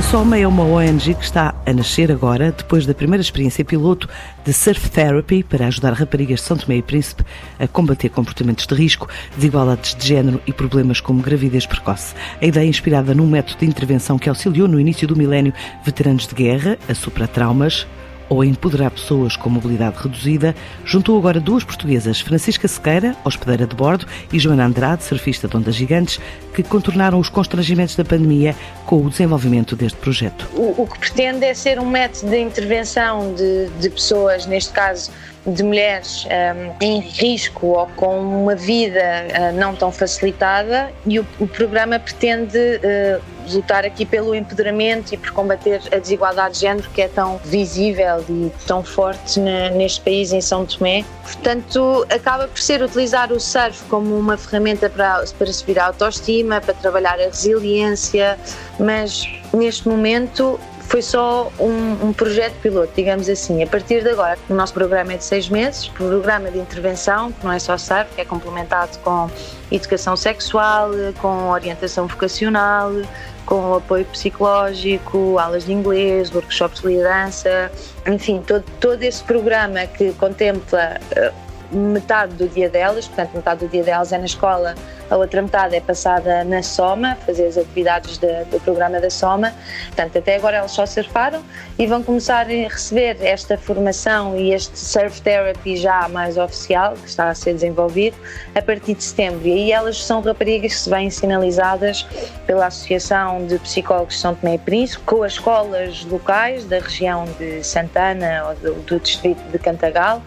A Soma é uma ONG que está a nascer agora, depois da primeira experiência piloto de Surf Therapy para ajudar raparigas de São Tomé e Príncipe a combater comportamentos de risco, desigualdades de género e problemas como gravidez precoce. A ideia é inspirada num método de intervenção que auxiliou no início do milénio veteranos de guerra a superar traumas, ou a empoderar pessoas com mobilidade reduzida, juntou agora duas portuguesas, Francisca Sequeira, hospedeira de bordo, e Joana Andrade, surfista de ondas gigantes, que contornaram os constrangimentos da pandemia com o desenvolvimento deste projeto. O, o que pretende é ser um método de intervenção de, de pessoas, neste caso de mulheres um, em risco ou com uma vida uh, não tão facilitada e o, o programa pretende uh, lutar aqui pelo empoderamento e por combater a desigualdade de género que é tão visível e tão forte na, neste país, em São Tomé. Portanto, acaba por ser utilizar o surf como uma ferramenta para, para subir a autoestima, para trabalhar a resiliência, mas neste momento foi só um, um, projeto piloto, digamos assim. A partir de agora, o nosso programa é de seis meses, programa de intervenção, que não é só surf, que é complementado com educação sexual, com orientação vocacional, com apoio psicológico, aulas de inglês, workshops de liderança, enfim, todo, todo esse programa que contempla uh, metade do dia delas, portanto, metade do dia delas é na escola a outra metade é passada na Soma, fazer as atividades de, do programa da Soma. Portanto, até agora elas só surfaram e vão começar a receber esta formação e este surf therapy já mais oficial, que está a ser desenvolvido, a partir de setembro. E aí elas são raparigas que se vêm sinalizadas pela Associação de Psicólogos de São Tomé e Príncipe, com as escolas locais da região de Santana ou do, do distrito de Cantagal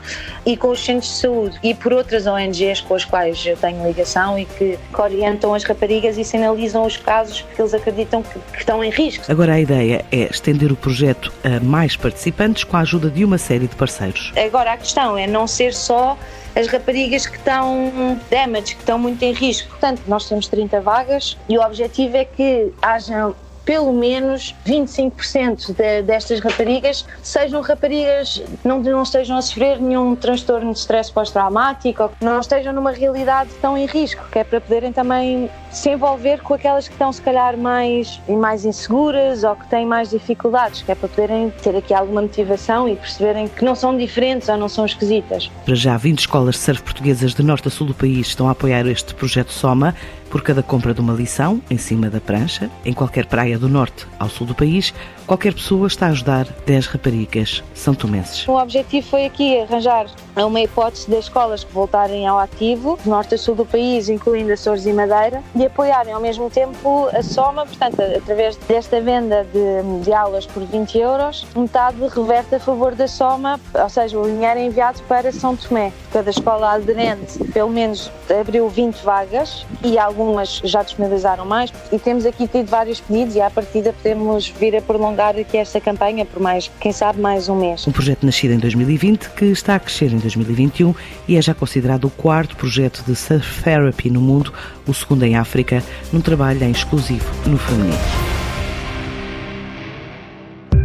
e com os centros de saúde e por outras ONGs com as quais eu tenho ligação e que que, orientam as raparigas e sinalizam os casos que eles acreditam que, que estão em risco. Agora a ideia é estender o projeto a mais participantes com a ajuda de uma série de parceiros. Agora a questão é não ser só as raparigas que estão damage, que estão muito em risco. Portanto, nós temos 30 vagas e o objetivo é que hajam pelo menos 25% de, destas raparigas sejam raparigas não, não estejam a sofrer nenhum transtorno de stress pós-traumático não estejam numa realidade tão em risco, que é para poderem também se envolver com aquelas que estão se calhar mais, mais inseguras ou que têm mais dificuldades, que é para poderem ter aqui alguma motivação e perceberem que não são diferentes ou não são esquisitas. Para já, 20 escolas de surf portuguesas de norte a sul do país estão a apoiar este projeto Soma por cada compra de uma lição em cima da prancha, em qualquer praia do norte ao sul do país, qualquer pessoa está a ajudar 10 raparigas são tomenses. O objetivo foi aqui arranjar uma hipótese das escolas que voltarem ao ativo, norte a sul do país, incluindo Açores e Madeira, e apoiarem ao mesmo tempo a soma, portanto, através desta venda de, de aulas por 20 euros, metade reverte a favor da soma, ou seja, o dinheiro é enviado para São Tomé. Cada escola aderente, pelo menos, abriu 20 vagas e algumas já disponibilizaram mais e temos aqui tido vários pedidos e à partida podemos vir a prolongar aqui esta campanha por mais, quem sabe, mais um mês. Um projeto nascido em 2020 que está a crescer 2021 e é já considerado o quarto projeto de surf therapy no mundo, o segundo em África, num trabalho em exclusivo no feminino.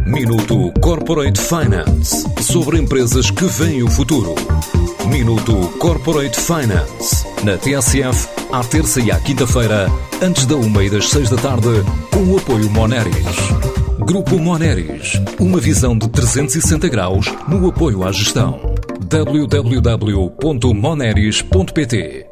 Minuto Corporate Finance sobre empresas que veem o futuro. Minuto Corporate Finance na TSF à terça e à quinta-feira, antes da uma e das seis da tarde, com o apoio Moneris. Grupo Moneris, uma visão de 360 graus no apoio à gestão. www.moneris.pt